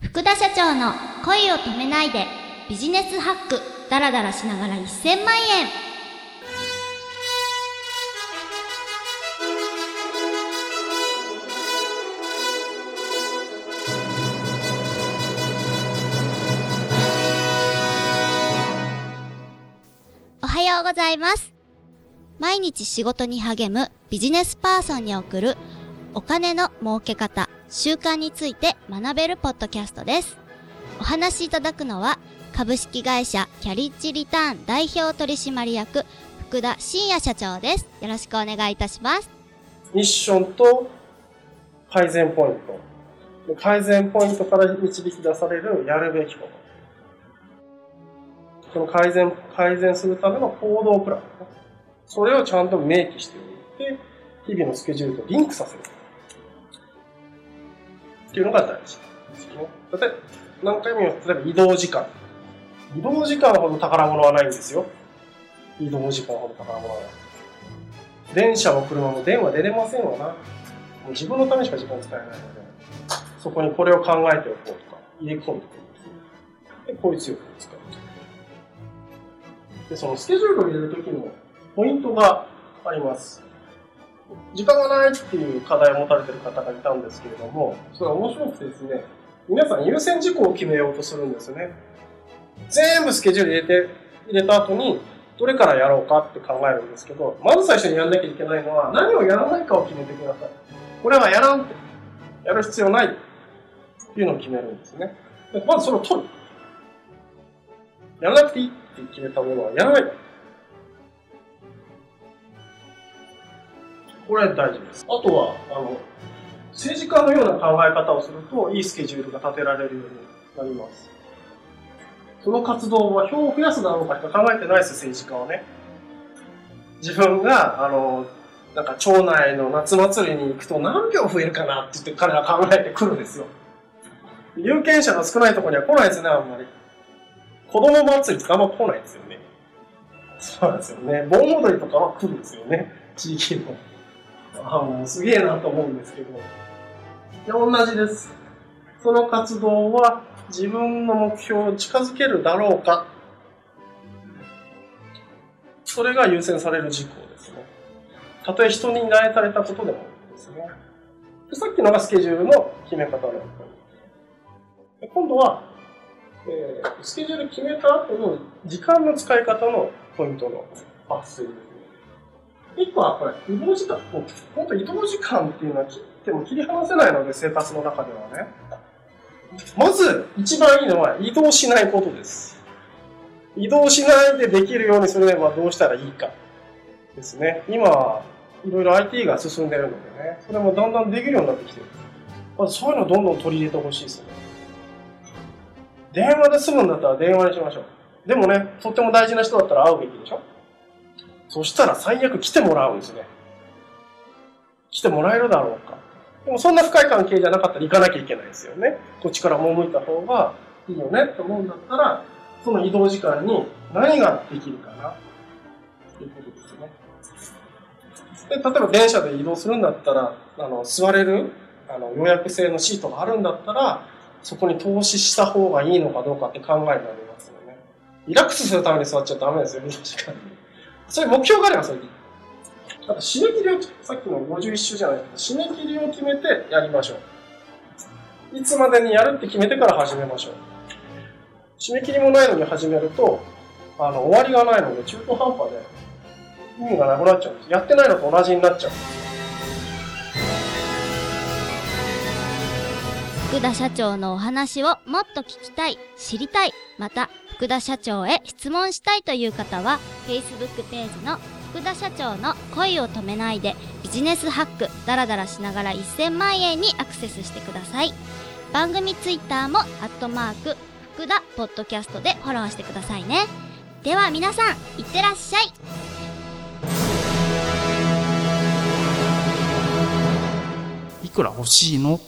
福田社長の恋を止めないでビジネスハックダラダラしながら1000万円。おはようございます。毎日仕事に励むビジネスパーソンに送るお金の儲け方。習慣について学べるポッドキャストです。お話しいただくのは、株式会社キャリッジリターン代表取締役、福田真也社長です。よろしくお願いいたします。ミッションと改善ポイント。改善ポイントから導き出されるやるべきこと。その改善、改善するための行動プラン。それをちゃんと明記しておいて、日々のスケジュールとリンクさせる。っていうのが大事ですね。例えば、何回も言う例えば移動時間。移動時間ほど宝物はないんですよ。移動時間ほど宝物はない。電車も車も電話出れませんわな。もう自分のためしか時間使えないので、そこにこれを考えておこうとか、入れ込んでおくんですで、効率よく使うと。で、そのスケジュールを入れるときのポイントがあります。時間がないっていう課題を持たれてる方がいたんですけれども、それは面白くてですね、皆さん優先事項を決めようとするんですよね。全部スケジュール入れて、入れた後に、どれからやろうかって考えるんですけど、まず最初にやんなきゃいけないのは、何をやらないかを決めてください。これはやらんって、やる必要ないっていうのを決めるんですね。でまずそれを取る。やらなくていいって決めたものはやらない。これは大事です。あとは、あの、政治家のような考え方をすると、いいスケジュールが立てられるようになります。その活動は票を増やすだろうかしか考えてないです、政治家はね。自分が、あの、なんか町内の夏祭りに行くと何票増えるかなって言って彼ら考えてくるんですよ。有権者の少ないところには来ないですね、あんまり。子供祭りとかあんま来ないですよね。そうですよね。盆踊りとかは来るんですよね、地域の。あもうすげえなと思うんですけど。で同じです。その活動は自分の目標を近づけるだろうか。それが優先される事項ですね。たとえ人に慣れされたことでもですね。でさっきのがスケジュールの決め方のポイントで今度は、えースケジュール決めた後の時間の使い方のポイントの抜粋です。一個はこれ、移動時間。本当移動時間っていうのは切っても切り離せないので、生活の中ではね。まず、一番いいのは移動しないことです。移動しないでできるようにするにはどうしたらいいかですね。今、いろいろ IT が進んでるのでね、それもだんだんできるようになってきてる。まずそういうのをどんどん取り入れてほしいですね。電話で済むんだったら電話にしましょう。でもね、とっても大事な人だったら会うべきでしょそしたら最悪来てもらうんですね。来てもらえるだろうか。でもそんな深い関係じゃなかったら行かなきゃいけないですよね。こっちから赴いた方がいいよねって思うんだったら、その移動時間に何ができるかなということですね。で、例えば電車で移動するんだったら、あの、座れる、あの、予約制のシートがあるんだったら、そこに投資した方がいいのかどうかって考えになりますよね。リラックスするために座っちゃダメですよ、移動時間に。そういう目標があればそれでいい。あと締め切りを、さっきの51週じゃないけど、締め切りを決めてやりましょう。いつまでにやるって決めてから始めましょう。締め切りもないのに始めると、あの、終わりがないので中途半端で意味がなくなっちゃうんです。やってないのと同じになっちゃうんです。福田社長のお話をもっと聞きたい、知りたい、また福田社長へ質問したいという方は Facebook ページの福田社長の恋を止めないでビジネスハックダラダラしながら1000万円にアクセスしてください。番組ツイッターもアットマーク福田ポッドキャストでフォローしてくださいね。では皆さんいってらっしゃい。いくら欲しいの？